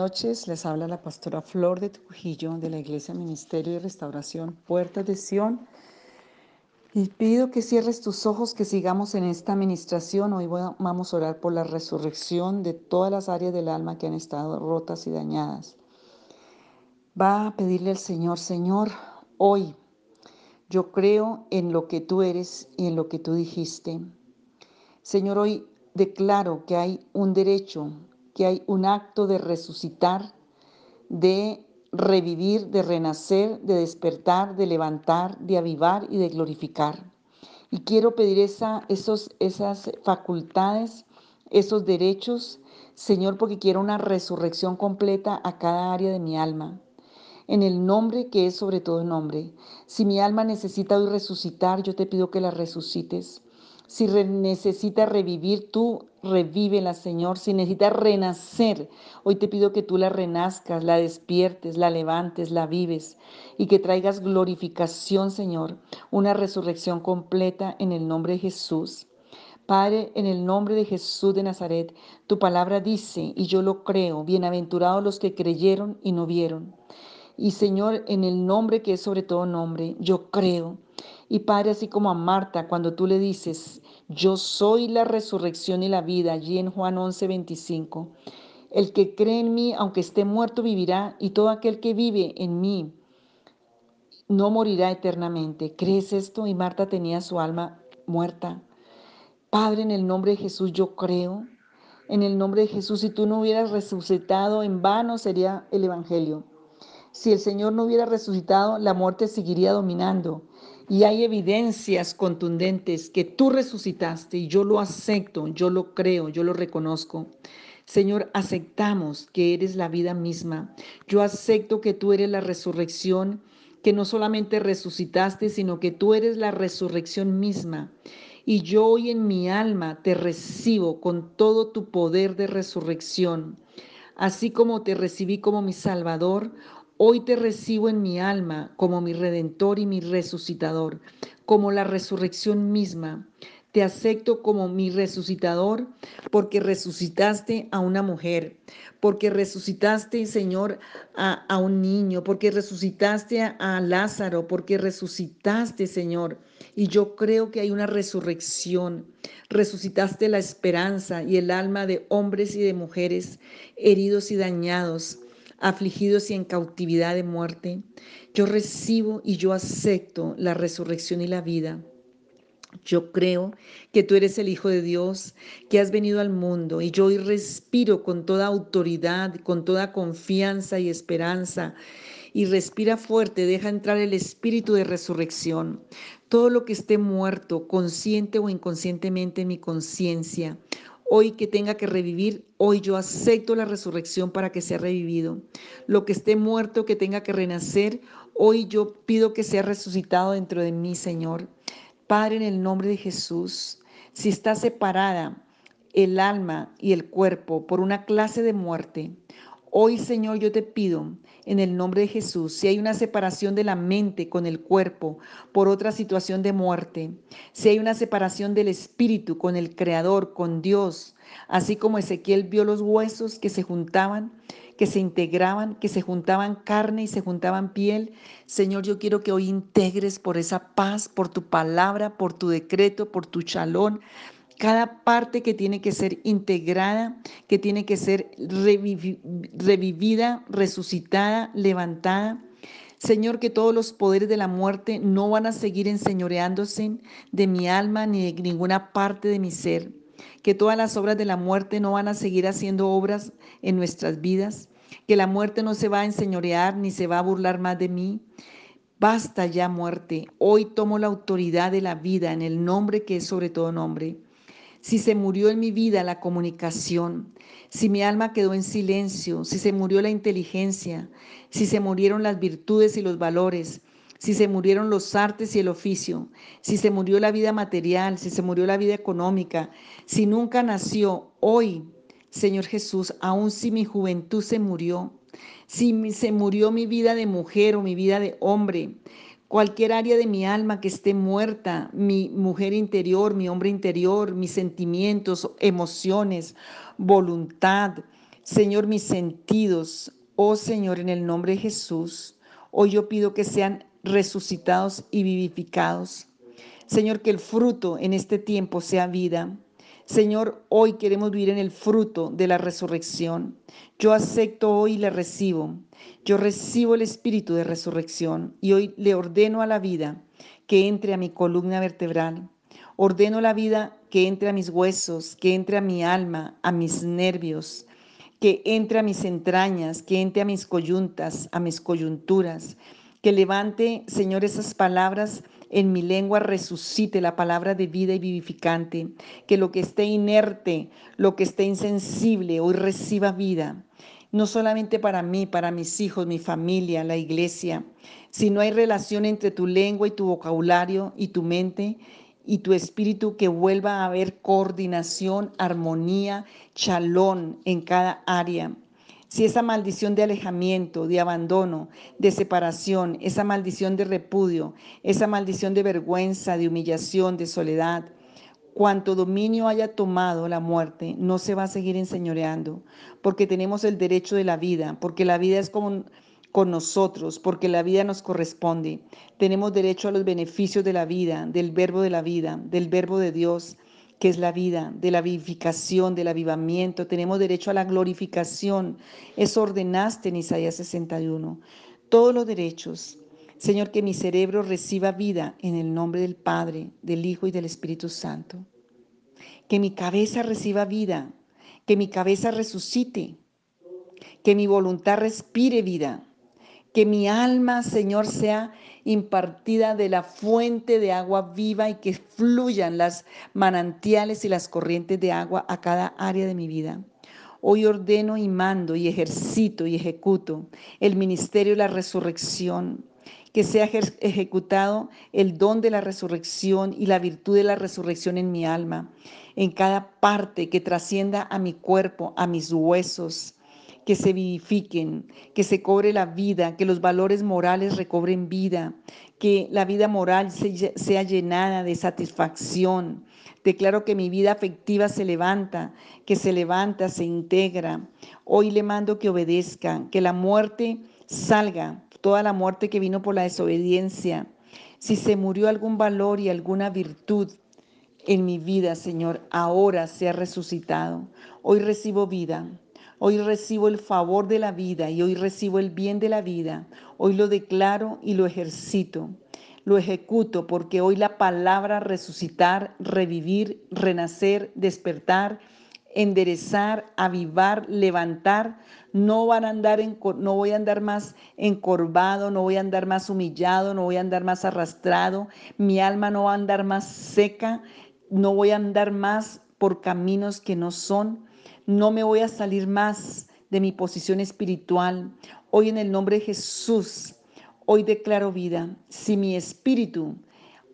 Noches, les habla la pastora Flor de Trujillo de la Iglesia Ministerio y Restauración Puertas de Sion. Y pido que cierres tus ojos, que sigamos en esta administración. Hoy vamos a orar por la resurrección de todas las áreas del alma que han estado rotas y dañadas. Va a pedirle al Señor, Señor, hoy yo creo en lo que tú eres y en lo que tú dijiste. Señor, hoy declaro que hay un derecho que hay un acto de resucitar, de revivir, de renacer, de despertar, de levantar, de avivar y de glorificar. Y quiero pedir esa, esos, esas facultades, esos derechos, Señor, porque quiero una resurrección completa a cada área de mi alma. En el nombre que es sobre todo nombre. Si mi alma necesita hoy resucitar, yo te pido que la resucites. Si necesita revivir, tú revívela, Señor. Si necesita renacer, hoy te pido que tú la renazcas, la despiertes, la levantes, la vives y que traigas glorificación, Señor. Una resurrección completa en el nombre de Jesús. Padre, en el nombre de Jesús de Nazaret, tu palabra dice, y yo lo creo, bienaventurados los que creyeron y no vieron. Y Señor, en el nombre que es sobre todo nombre, yo creo y Padre, así como a Marta, cuando tú le dices, yo soy la resurrección y la vida, allí en Juan 11, 25, el que cree en mí, aunque esté muerto, vivirá, y todo aquel que vive en mí no morirá eternamente. ¿Crees esto? Y Marta tenía su alma muerta. Padre, en el nombre de Jesús yo creo. En el nombre de Jesús, si tú no hubieras resucitado, en vano sería el Evangelio. Si el Señor no hubiera resucitado, la muerte seguiría dominando. Y hay evidencias contundentes que tú resucitaste y yo lo acepto, yo lo creo, yo lo reconozco. Señor, aceptamos que eres la vida misma. Yo acepto que tú eres la resurrección, que no solamente resucitaste, sino que tú eres la resurrección misma. Y yo hoy en mi alma te recibo con todo tu poder de resurrección. Así como te recibí como mi Salvador, Hoy te recibo en mi alma como mi redentor y mi resucitador, como la resurrección misma. Te acepto como mi resucitador porque resucitaste a una mujer, porque resucitaste, Señor, a, un niño, porque resucitaste a, Lázaro, porque resucitaste, Señor. Y yo creo que hay una resurrección. Resucitaste la esperanza y el alma de hombres y de mujeres heridos y dañados afligidos y en cautividad de muerte, yo recibo y yo acepto la resurrección y la vida. Yo creo que tú eres el Hijo de Dios, que has venido al mundo y yo hoy respiro con toda autoridad, con toda confianza y esperanza. Y respira fuerte, deja entrar el espíritu de resurrección. Todo lo que esté muerto, consciente o inconscientemente en mi conciencia, hoy que tenga que revivir, hoy yo acepto la resurrección para que sea revivido. Lo que esté muerto, que tenga que renacer, hoy yo pido que sea resucitado dentro de mí, Señor. Padre, en el nombre de Jesús, si está separada el alma y el cuerpo por una clase de muerte, Hoy, Señor, yo te pido en el nombre de Jesús, si hay una separación de la mente con el cuerpo por otra situación de muerte, si hay una separación del espíritu con el Creador, con Dios, así como Ezequiel vio los huesos que se juntaban, que se integraban, que se juntaban carne y se juntaban piel. Señor, yo quiero que hoy integres por esa paz, por tu palabra, por tu decreto, por tu chalón, cada parte que tiene que ser integrada, que tiene que ser revivida, resucitada, levantada. Señor, que todos los poderes de la muerte no van a seguir enseñoreándose de mi alma ni de ninguna parte de mi ser. Que todas las obras de la muerte no van a seguir haciendo obras en nuestras vidas. Que la muerte no se va a enseñorear ni se va a burlar más de mí. Basta ya muerte. Hoy tomo la autoridad de la vida en el nombre que es sobre todo nombre si se murió en mi vida la comunicación, si mi alma quedó en silencio, si se murió la inteligencia, si se murieron las virtudes y los valores, si se murieron los artes y el oficio, si se murió la vida material, si se murió la vida económica, si nunca nació hoy, Señor Jesús, aun si mi juventud se murió, si se murió mi vida de mujer o mi vida de hombre, cualquier área de mi alma que esté muerta, mi mujer interior, mi hombre interior, mis sentimientos, emociones, voluntad. Señor, mis sentidos, oh Señor, en el nombre de Jesús, hoy yo pido que sean resucitados y vivificados. Señor, que el fruto en este tiempo sea vida. Señor, hoy queremos vivir en el fruto de la resurrección. Yo acepto hoy y le recibo. Yo recibo el espíritu de resurrección y hoy le ordeno a la vida que entre a mi columna vertebral. Ordeno la vida que entre a mis huesos, que entre a mi alma, a mis nervios, que entre a mis entrañas, que entre a mis coyuntas, a mis coyunturas, que levante, Señor, esas palabras en mi lengua resucite la palabra de vida y vivificante, que lo que esté inerte, lo que esté insensible, hoy reciba vida, no solamente para mí, para mis hijos, mi familia, la iglesia. Si no hay relación entre tu lengua y tu vocabulario y tu mente y tu espíritu, que vuelva a haber coordinación, armonía, chalón en cada área si esa maldición de alejamiento, de abandono, de separación, esa maldición de repudio, esa maldición de vergüenza, de humillación, de soledad, cuanto dominio haya tomado la muerte, no se va a seguir enseñoreando, porque tenemos el derecho de la vida, porque la vida es como con nosotros, porque la vida nos corresponde. Tenemos derecho a los beneficios de la vida, del verbo de la vida, del verbo de Dios que es la vida, de la vivificación, del avivamiento. Tenemos derecho a la glorificación. Eso ordenaste en Isaías 61. Todos los derechos. Señor, que mi cerebro reciba vida en el nombre del Padre, del Hijo y del Espíritu Santo. Que mi cabeza reciba vida, que mi cabeza resucite, que mi voluntad respire vida, que mi alma, Señor, sea impartida de la fuente de agua viva y que fluyan las manantiales y las corrientes de agua a cada área de mi vida. Hoy ordeno y mando y ejercito y ejecuto el ministerio de la resurrección, que sea ejecutado el don de la resurrección y la virtud de la resurrección en mi alma, en cada parte que trascienda a mi cuerpo, a mis huesos, que se vivifiquen, que se cobre la vida, que los valores morales recobren vida, que la vida moral sea llenada de satisfacción. Declaro que mi vida afectiva se levanta, que se levanta, se integra. Hoy le mando que obedezca, que la muerte salga, toda la muerte que vino por la desobediencia. Si se murió algún valor y alguna virtud en mi vida, Señor, ahora sea resucitado. Hoy recibo vida. Hoy recibo el favor de la vida y hoy recibo el bien de la vida. Hoy lo declaro y lo ejercito. Lo ejecuto porque hoy la palabra resucitar, revivir, renacer, despertar, enderezar, avivar, levantar, no a no voy a andar más encorvado, no voy a andar más humillado, no voy a andar más arrastrado, mi alma no va a andar más seca, no voy a andar más por caminos que no son, no me voy a salir más de mi posición espiritual. Hoy en el nombre de Jesús, hoy declaro vida. Si mi espíritu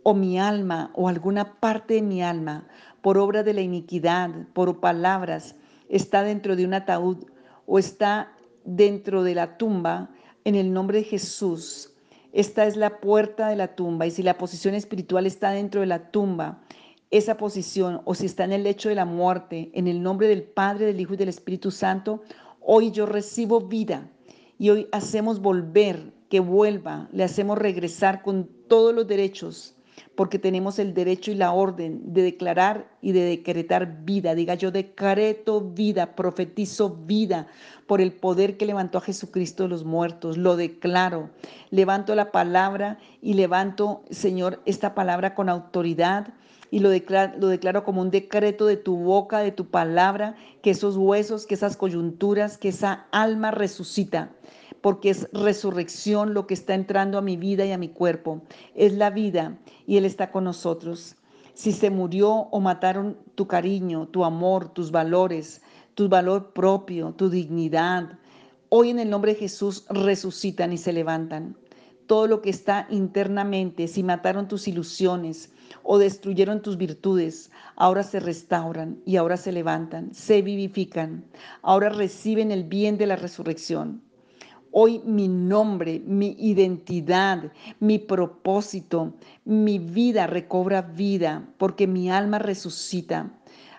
o mi alma o alguna parte de mi alma, por obra de la iniquidad, por palabras, está dentro de un ataúd o está dentro de la tumba, en el nombre de Jesús, esta es la puerta de la tumba. Y si la posición espiritual está dentro de la tumba, esa posición o si está en el lecho de la muerte, en el nombre del Padre, del Hijo y del Espíritu Santo, hoy yo recibo vida y hoy hacemos volver, que vuelva, le hacemos regresar con todos los derechos, porque tenemos el derecho y la orden de declarar y de decretar vida. Diga yo decreto vida, profetizo vida por el poder que levantó a Jesucristo de los muertos. Lo declaro. Levanto la palabra y levanto, Señor, esta palabra con autoridad y lo declaro, lo declaro como un decreto de tu boca, de tu palabra, que esos huesos, que esas coyunturas, que esa alma resucita, porque es resurrección lo que está entrando a mi vida y a mi cuerpo. Es la vida y Él está con nosotros. Si se murió o mataron tu cariño, tu amor, tus valores, tu valor propio, tu dignidad, hoy en el nombre de Jesús resucitan y se levantan. Todo lo que está internamente, si mataron tus ilusiones, o destruyeron tus virtudes, ahora se restauran y ahora se levantan, se vivifican, ahora reciben el bien de la resurrección. Hoy mi nombre, mi identidad, mi propósito, mi vida recobra vida porque mi alma resucita.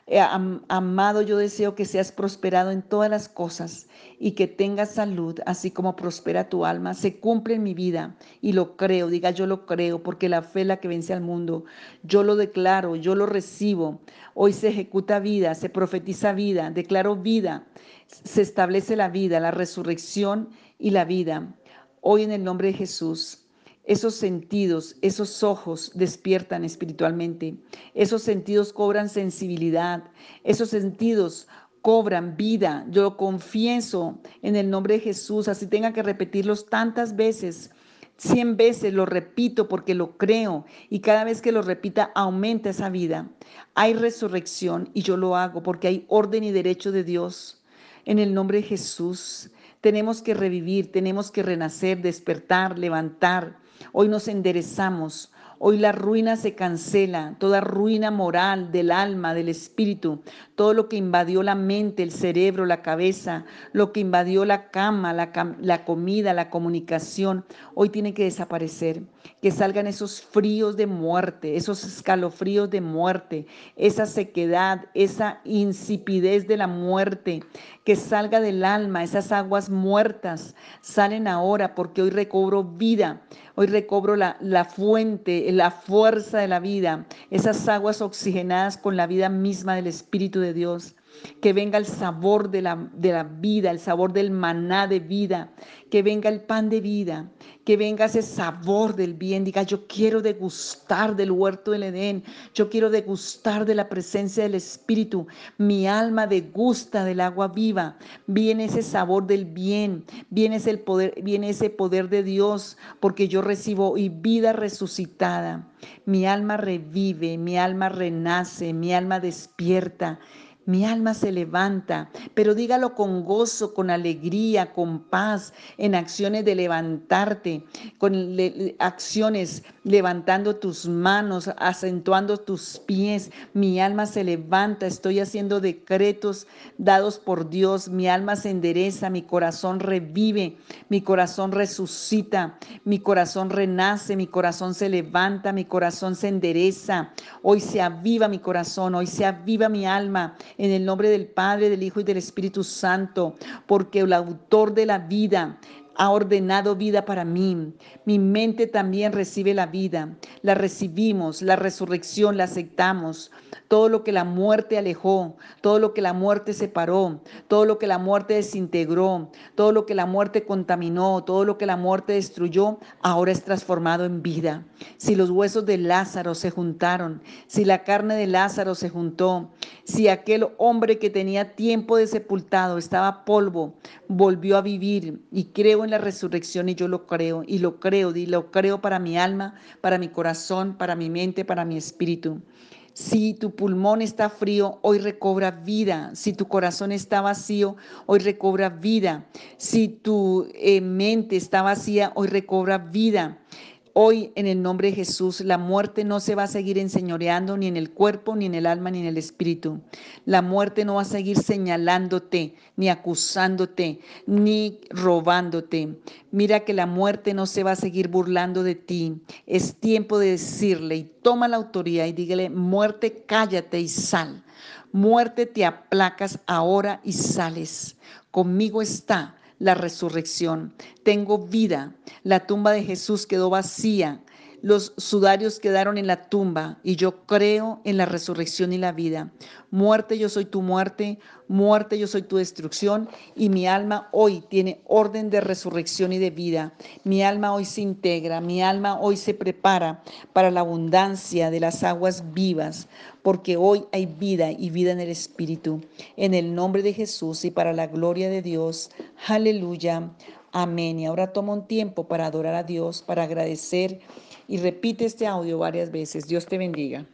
Eh, amado, yo deseo que seas prosperado en todas las cosas y que tengas salud, así como prospera tu alma. Se cumple en mi vida y lo creo, diga yo lo creo, porque la fe es la que vence al mundo. Yo lo declaro, yo lo recibo. Hoy se ejecuta vida, se profetiza vida, declaro vida, se establece la vida, la resurrección y la vida. Hoy en el nombre de Jesús esos sentidos, esos ojos despiertan espiritualmente, esos sentidos cobran sensibilidad, esos sentidos cobran vida. Yo confieso en el nombre de Jesús, así tenga que repetirlos tantas veces. Cien veces lo repito porque lo creo y cada vez que lo repita aumenta esa vida. Hay resurrección y yo lo hago porque hay orden y derecho de Dios. En el nombre de Jesús tenemos que revivir, tenemos que renacer, despertar, levantar Hoy nos enderezamos. Hoy la ruina se cancela, toda ruina moral del alma, del espíritu, todo lo que invadió la mente, el cerebro, la cabeza, lo que invadió la cama, la, comida, la comunicación, hoy tiene que desaparecer. Que salgan esos fríos de muerte, esos escalofríos de muerte, esa sequedad, esa insipidez de la muerte, que salga del alma, esas aguas muertas. Salen ahora porque hoy recobro vida, hoy recobro la, la fuente, la fuerza de la vida, esas aguas oxigenadas con la vida misma del Espíritu de Dios que venga el sabor de la, de la vida, el sabor del maná de vida, que venga el pan de vida, que venga ese sabor del bien. Diga, yo quiero degustar del huerto del Edén, yo quiero degustar de la presencia del Espíritu. Mi alma degusta del agua viva. Viene ese sabor del bien, viene ese poder, viene ese poder de Dios, porque yo recibo hoy vida resucitada. Mi alma revive, mi alma renace, mi alma despierta mi alma se levanta, pero dígalo con gozo, con alegría, con paz, en acciones de levantarte, con acciones levantando tus manos, acentuando tus pies. Mi alma se levanta, estoy haciendo decretos dados por Dios. Mi alma se endereza, mi corazón revive, mi corazón resucita, mi corazón renace, mi corazón se levanta, mi corazón se endereza. Hoy se aviva mi corazón, hoy se aviva mi alma en el nombre del Padre, del Hijo y del Espíritu Santo, porque el autor de la vida ha ordenado vida para mí. Mi mente también recibe la vida. La recibimos, la resurrección la aceptamos. Todo lo que la muerte alejó, todo lo que la muerte separó, todo lo que la muerte desintegró, todo lo que la muerte contaminó, todo lo que la muerte destruyó, ahora es transformado en vida. Si los huesos de Lázaro se juntaron, si la carne de Lázaro se juntó, si aquel hombre que tenía tiempo de sepultado estaba polvo, volvió a vivir y creo la resurrección y yo lo creo y lo creo y lo creo para mi alma, para mi corazón, para mi mente, para mi espíritu. Si tu pulmón está frío, hoy recobra vida. Si tu corazón está vacío, hoy recobra vida. Si tu eh, mente está vacía, hoy recobra vida. Hoy, en el nombre de Jesús, la muerte no se va a seguir enseñoreando ni en el cuerpo, ni en el alma, ni en el espíritu. La muerte no va a seguir señalándote, ni acusándote, ni robándote. Mira que la muerte no se va a seguir burlando de ti. Es tiempo de decirle y toma la autoridad y dígale, muerte, cállate y sal. Muerte, te aplacas ahora y sales. Conmigo está la resurrección. Tengo vida. La tumba de Jesús quedó vacía los sudarios quedaron en la tumba y yo creo en la resurrección y la vida. Muerte, yo soy tu muerte, muerte, yo soy tu destrucción y mi alma hoy tiene orden de resurrección y de vida. Mi alma hoy se integra, mi alma hoy se prepara para la abundancia de las aguas vivas, porque hoy hay vida y vida en el Espíritu. En el nombre de Jesús y para la gloria de Dios. Aleluya. Amén. Y ahora toma un tiempo para adorar a Dios, para agradecer y repite este audio varias veces. Dios te bendiga.